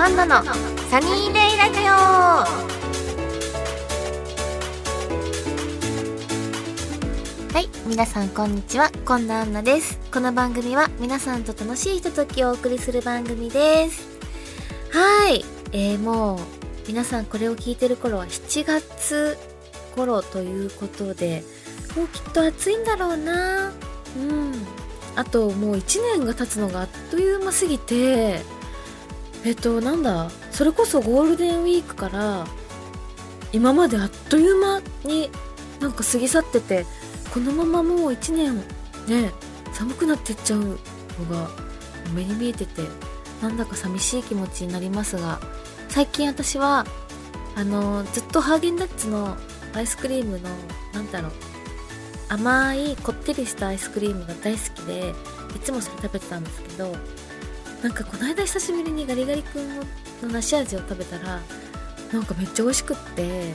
アンナのサニーデイラジオ。はい皆さんこんにちは。こんなアンナです。この番組は皆さんと楽しいひとときをお送りする番組です。はいえー、もう皆さんこれを聞いてる頃は7月頃ということでもうきっと暑いんだろうな。うん。あともう1年が経つのがあっという間すぎてえっとなんだ？それこそゴールデンウィークから今まであっという間になんか過ぎ去っててこのままもう1年ね寒くなってっちゃうのが目に見えててなんだか寂しい気持ちになりますが最近私はあのずっとハーゲンダッツのアイスクリームのなんだろう甘いこってりしたアイスクリームが大好きでいつもそれ食べてたんですけどなんかこの間久しぶりにガリガリ君の梨味を食べたらなんかめっちゃ美味しくって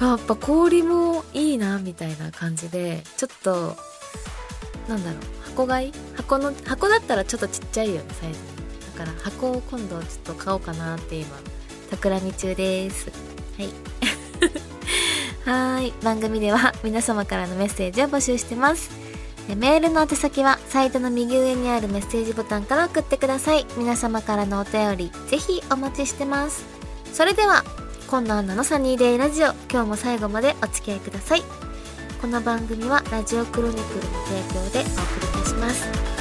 やっぱ氷もいいなみたいな感じでちょっとなんだろう箱買い？箱の箱だったらちょっとちっちゃいよねサイズ。だから箱を今度ちょっと買おうかなって今企み中です。はい。はい。番組では皆様からのメッセージを募集してます。メールの宛先はサイトの右上にあるメッセージボタンから送ってください。皆様からのお便りぜひお待ちしてます。それでは今度アナのサニーデイラジオ。今日も最後までお付き合いください。この番組はラジオクロニクルの提供でお送りいたします。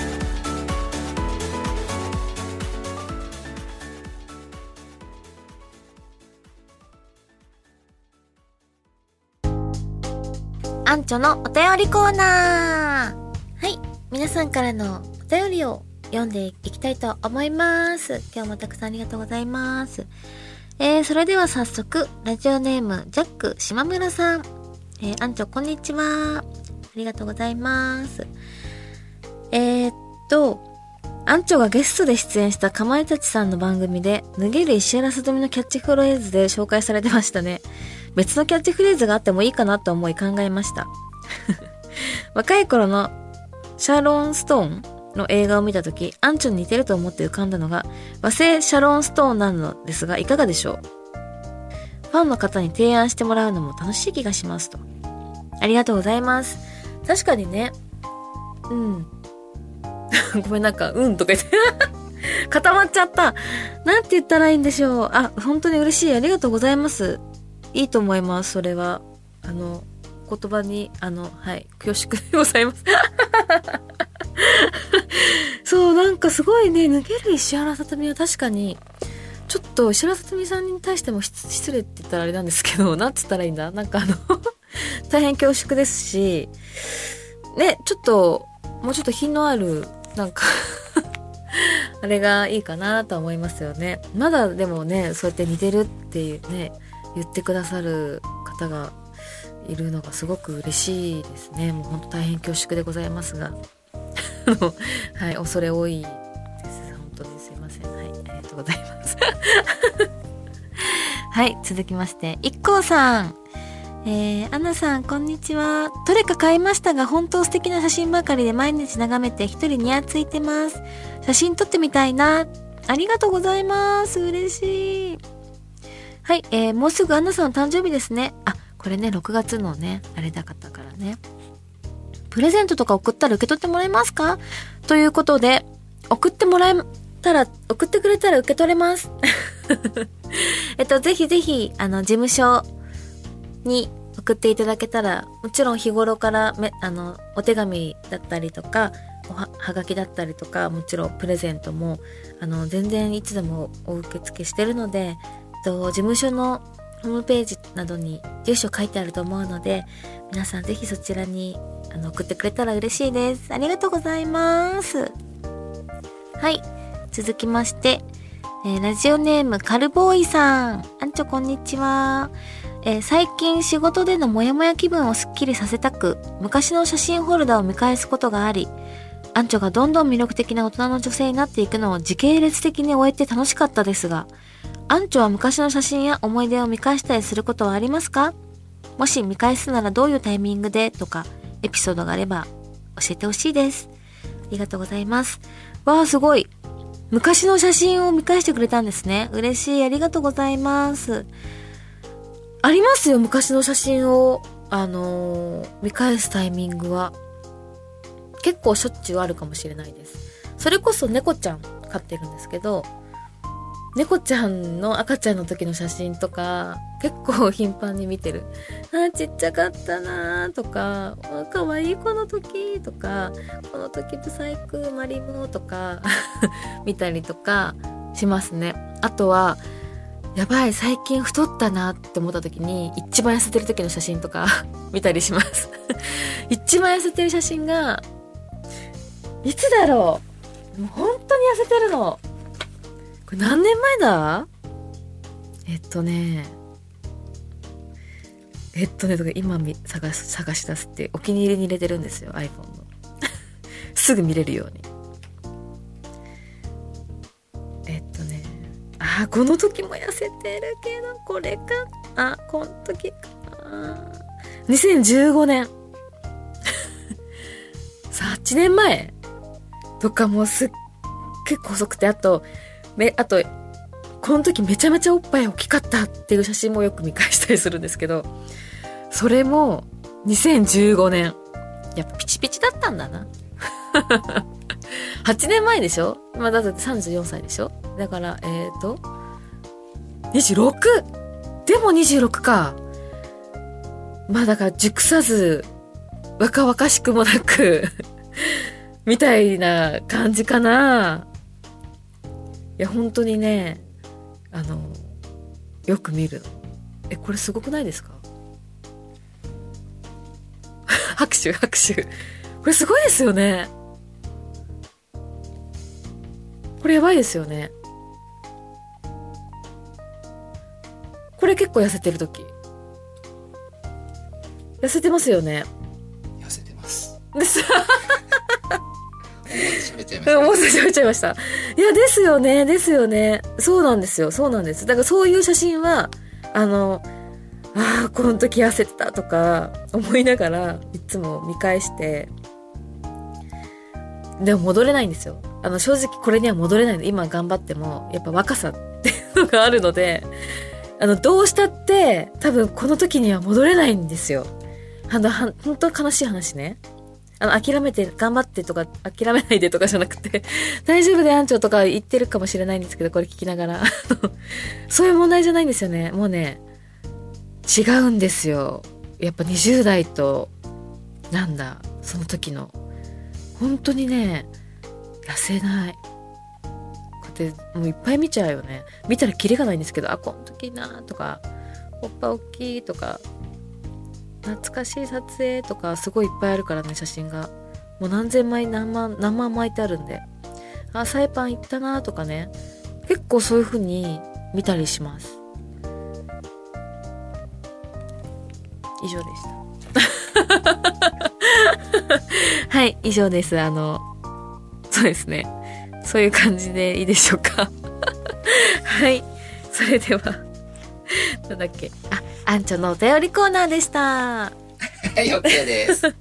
アンチョのお便りコーナーはい皆さんからのお便りを読んでいきたいと思います今日もたくさんありがとうございますえー、それでは早速、ラジオネーム、ジャック島村さん。えー、アンチョ、こんにちは。ありがとうございます。えー、っと、アンチョがゲストで出演したかまいたちさんの番組で、脱げる石原さとみのキャッチフレーズで紹介されてましたね。別のキャッチフレーズがあってもいいかなと思い考えました。若い頃のシャーロン・ストーンの映画を見た時、アンチョに似てると思って浮かんだのが、和製シャロンストーンなのですが、いかがでしょう？ファンの方に提案してもらうのも楽しい気がしますと。ありがとうございます。確かにね、うん。ごめんなんか、うんとか言って 固まっちゃった。なんて言ったらいいんでしょう。あ、本当に嬉しい。ありがとうございます。いいと思います、それは。あの、言葉に、あの、はい、恐縮でございます。そう、なんかすごいね、脱げる石原さとみは確かに、ちょっと石原さとみさんに対しても失礼って言ったらあれなんですけど、なんつったらいいんだ？なんかあの 大変恐縮ですし、ね、ちょっと、もうちょっと品のある、なんかあれがいいかなと思いますよね。まだでもね、そうやって似てるっていうね、言ってくださる方がいるのがすごく嬉しいですね。もう本当大変恐縮でございますが。はい、恐れ多いです。本当にすいません。はい、ありがとうございます。はい、続きまして、一 k さん。えー、アナさん、こんにちは。どれか買いましたが、本当素敵な写真ばかりで毎日眺めて一人ニヤついてます。写真撮ってみたいな。ありがとうございます。嬉しい。はい、えー、もうすぐアンナさんの誕生日ですね。あ、これね、6月のね、あれだかったからね。プレゼントとか送ったら受け取ってもらえますか？ということで、送ってもらえたら、送ってくれたら受け取れます。えっと、ぜひぜひ、あの、事務所に送っていただけたら、もちろん日頃からめ、あの、お手紙だったりとか、おははがきだったりとか、もちろんプレゼントも、あの、全然いつでもお受付してるので、と、事務所のホームページなどに住所書いてあると思うので、皆さんぜひそちらにあの送ってくれたら嬉しいです。ありがとうございます。はい。続きまして、えー、ラジオネームカルボーイさん。あんちょこんにちは。えー、最近仕事でのモヤモヤ気分をスッキリさせたく、昔の写真ホルダーを見返すことがあり、アンチョがどんどん魅力的な大人の女性になっていくのを時系列的に終えて楽しかったですが、アンチョは昔の写真や思い出を見返したりすることはありますか？もし見返すならどういうタイミングでとか、エピソードがあれば教えてほしいです。ありがとうございます。わあ、すごい。昔の写真を見返してくれたんですね。嬉しい。ありがとうございます。ありますよ、昔の写真を、あのー、見返すタイミングは。結構しょっちゅうあるかもしれないです。それこそ猫ちゃん飼ってるんですけど、猫ちゃんの赤ちゃんの時の写真とか、結構頻繁に見てる。あちっちゃかったなーとか、かわいいこの時とか、この時ブサイクマリモとか 見たりとかしますね。あとは、やばい、最近太ったなって思った時に、一番痩せてる時の写真とか 見たりします 一番痩せてる写真が、いつだろうもう本当に痩せてるの。何年前だ？えっとね、えっとね、とか今探す、探し出すってお気に入りに入れてるんですよ、iPhone の。すぐ見れるように。えっとね、あ、この時も痩せてるけど、これか。あ、この時か。2015年。さあ、8年前とかもすっ結構遅くて、あと、め、あと、この時めちゃめちゃおっぱい大きかったっていう写真もよく見返したりするんですけど、それも2015年。やっぱピチピチだったんだな。8年前でしょ？まあだって34歳でしょ？だから、えっ、ー、と、26! でも26か。まあだから熟さず、若々しくもなくみたいな感じかな。いや、本当にね、あの、よく見るの。え、これすごくないですか？拍手、拍手。これすごいですよね。これやばいですよね。これ結構痩せてる時。痩せてますよね。痩せてます。です。喋っちゃいました。思っちゃいました。いや、ですよね、ですよね。そうなんですよ、そうなんです。だからそういう写真は、あの、ああ、この時痩せてたとか思いながらいつも見返して、でも戻れないんですよ。あの、正直これには戻れないの。今頑張っても、やっぱ若さっていうのがあるので、あの、どうしたって、多分この時には戻れないんですよ。あの、は、本当悲しい話ね。あの、諦めて、頑張ってとか、諦めないでとかじゃなくて 大丈夫でアンチョとか言ってるかもしれないんですけど、これ聞きながらそういう問題じゃないんですよね。もうね、違うんですよ。やっぱ20代と、なんだ、その時の。本当にね、痩せない。こうやって、もういっぱい見ちゃうよね。見たらキリがないんですけど、あ、この時なとか、おっぱ大きいとか、懐かしい撮影とかすごいいっぱいあるからね写真が。もう何千枚何万何万枚ってあるんで。あサイパン行ったなとかね。結構そういう風に見たりします。以上でした。はい以上です。あのそうですね。そういう感じでいいでしょうか。はい。それではなんだっけ。アンチョのお便りコーナーでした。はい、OK です。確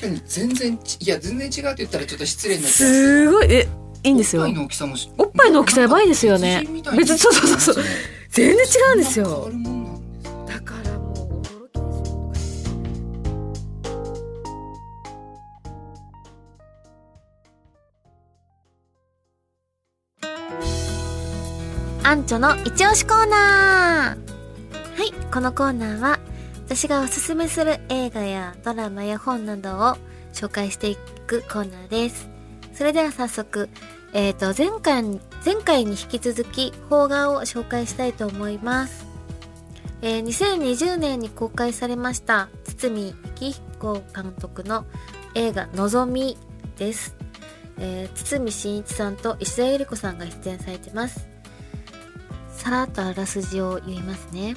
かに全然いや全然違うって言ったらちょっと失礼になっちゃうすごいえいいんですよ。おっぱいの大きさもおっぱいの大きさやばいですよね。別にそうそうそうそう。全然違うんですよアンチョの一押しコーナーはい、このコーナーは私がおすすめする映画やドラマや本などを紹介していくコーナーです。それでは早速、えっ、ー、と、前回、前回に引き続き、邦画を紹介したいと思います。えー、2020年に公開されました、堤幸彦監督の映画、のぞみです。えー、堤真一さんと石田ゆり子さんが出演されてます。さらっとあらすじを言いますね。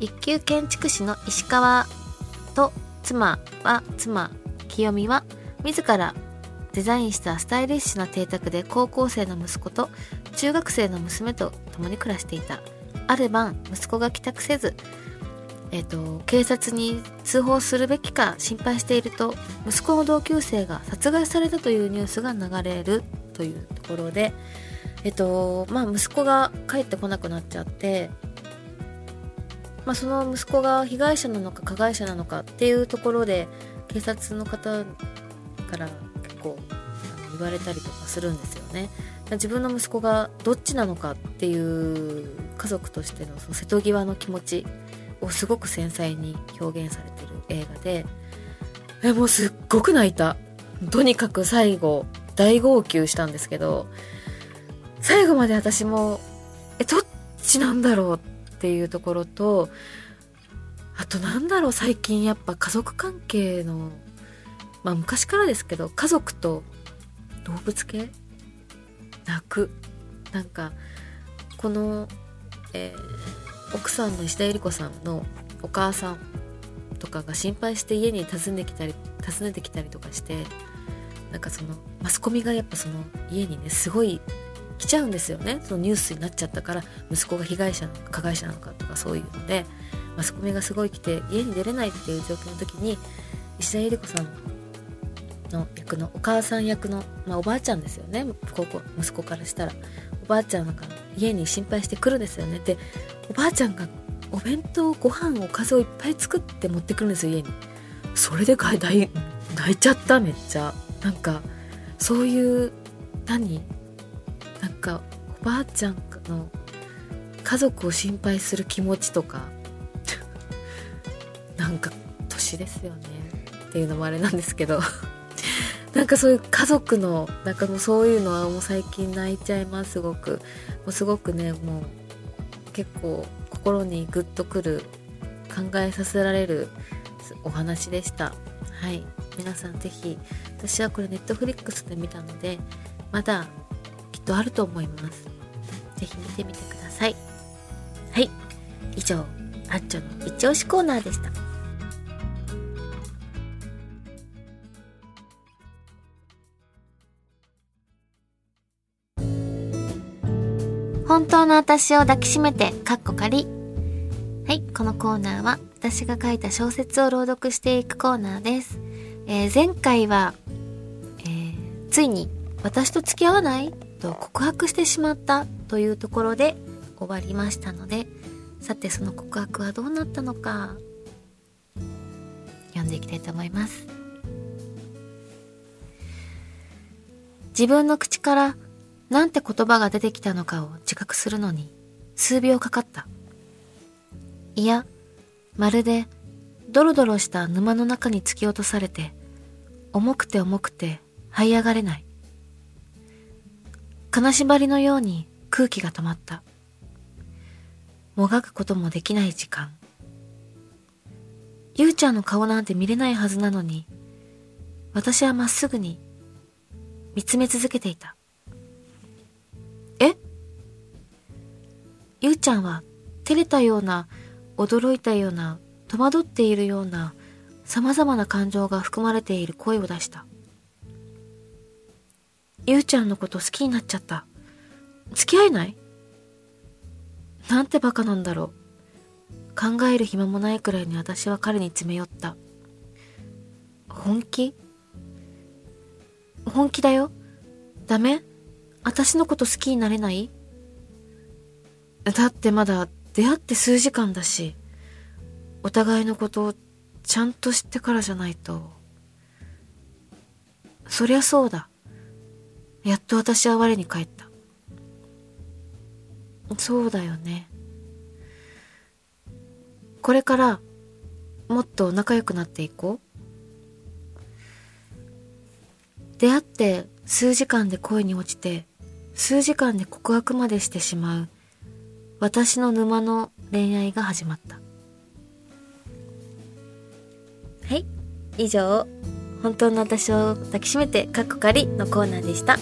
一級建築士の石川と妻は妻清美は自らデザインしたスタイリッシュな邸宅で高校生の息子と中学生の娘と共に暮らしていたある晩息子が帰宅せずえ、ー、と警察に通報するべきか心配していると息子の同級生が殺害されたというニュースが流れるというところでえっとまあ息子が帰ってこなくなっちゃってまあ、その息子が被害者なのか加害者なのかっていうところで警察の方から結構言われたりとかするんですよね。自分の息子がどっちなのかっていう家族としてのその瀬戸際の気持ちをすごく繊細に表現されてる映画でえもうすっごく泣いたとにかく最後大号泣したんですけど最後まで私もえどっちなんだろうっていうところとあとなんだろう最近やっぱ家族関係のまあ昔からですけど家族と動物系泣くなんかこの、えー、奥さんの石田ゆり子さんのお母さんとかが心配して家に訪ねてきたり訪ねてきたりとかしてなんかそのマスコミがやっぱその家にねすごい来ちゃうんですよね。そのニュースになっちゃったから息子が被害者なのか加害者なのかとかそういうのでマスコミがすごい来て家に出れないっていう状況の時に石田ゆり子さんの役のお母さん役の、まあ、おばあちゃんですよね。高校息子からしたら。おばあちゃんなんか家に心配してくるんですよね。でおばあちゃんがお弁当ご飯おかずをいっぱい作って持ってくるんですよ家に。それで泣いいちゃっためっちゃ。なんかそういう何？なんかおばあちゃんの家族を心配する気持ちとか なんか年ですよね。っていうのもあれなんですけど。なんかそういう家族のなんかもうそういうのはもう最近泣いちゃいますすごく。もうすごくねもう結構心にグッとくる考えさせられるお話でした。はい。皆さん是非私はこれネットフリックスで見たのでまだきっとあると思います。是非見てみてください。はい。以上あっちょの一押しコーナーでした。本当の私を抱きしめて、かっこ仮。はい、このコーナーは私が書いた小説を朗読していくコーナーです。えー、前回は、えー、ついに私と付き合わないと告白してしまったというところで終わりましたので、さてその告白はどうなったのか、読んでいきたいと思います。自分の口からなんて言葉が出てきたのかを自覚するのに数秒かかった。いや、まるでドロドロした沼の中に突き落とされて、重くて重くて這い上がれない。金縛りのように空気が止まった。もがくこともできない時間。ゆうちゃんの顔なんて見れないはずなのに、私はまっすぐに見つめ続けていた。え？ゆうちゃんは照れたような、驚いたような、戸惑っているような、様々な感情が含まれている声を出した。ゆうちゃんのこと好きになっちゃった。付き合えない？なんてバカなんだろう。考える暇もないくらいに私は彼に詰め寄った。本気？本気だよ。ダメ？私のこと好きになれない？だってまだ出会って数時間だし、お互いのことをちゃんと知ってからじゃないと。そりゃそうだ。やっと私は我に返った。そうだよね。これからもっと仲良くなっていこう。出会って数時間で恋に落ちて数時間で告白までしてしまう私の沼の恋愛が始まったはい以上本当の私を抱きしめてかっこかりのコーナーでした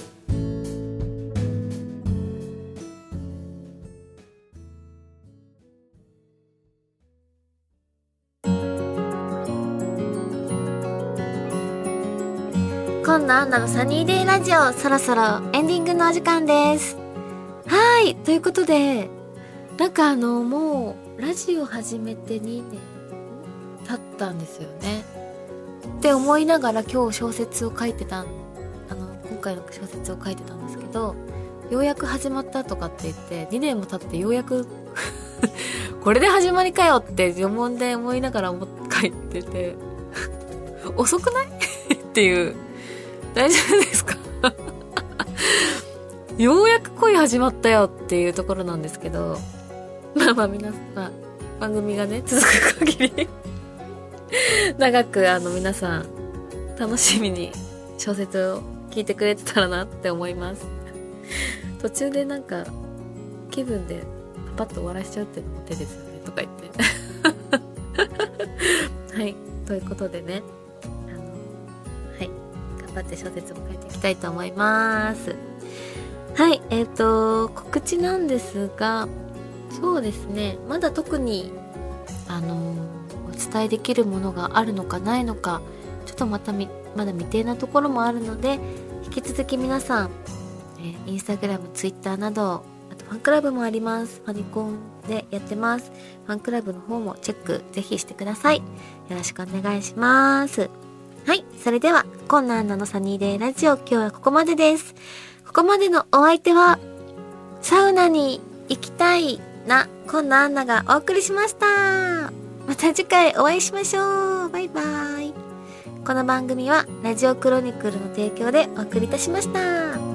今度アンナのサニーデイラジオそろそろエンディングのお時間です。はいということでなんかあのもうラジオ始めて2年経ったんですよね。って思いながら今日小説を書いてたあの今回の小説を書いてたんですけどようやく始まったとかって言って2年も経ってようやく これで始まりかよって呪文で思いながら書いてて 遅くない？っていう大丈夫ですか？ようやく恋始まったよっていうところなんですけどまあまあ皆さん、まあ、番組がね続く限り長くあの皆さん楽しみに小説を聞いてくれてたらなって思います。途中でなんか気分でパパッと終わらしちゃうってのも手ですよねとか言って。はいということでね。頑張って小説も書いていきたいと思います。はいえっ、ー、と告知なんですがそうですねまだ特にあのお伝えできるものがあるのかないのかちょっとまたまだ未定なところもあるので引き続き皆さん、えー、インスタグラムツイッターなどあとファンクラブもあります。ファニコンでやってます。ファンクラブの方もチェックぜひしてください。よろしくお願いします。はいそれではこんなアンナのサニーデイラジオ今日はここまでですここまでのお相手はサウナに行きたいな、こんなアンナがお送りしました。また次回お会いしましょう。バイバイ。この番組はラジオクロニクルの提供でお送りいたしました。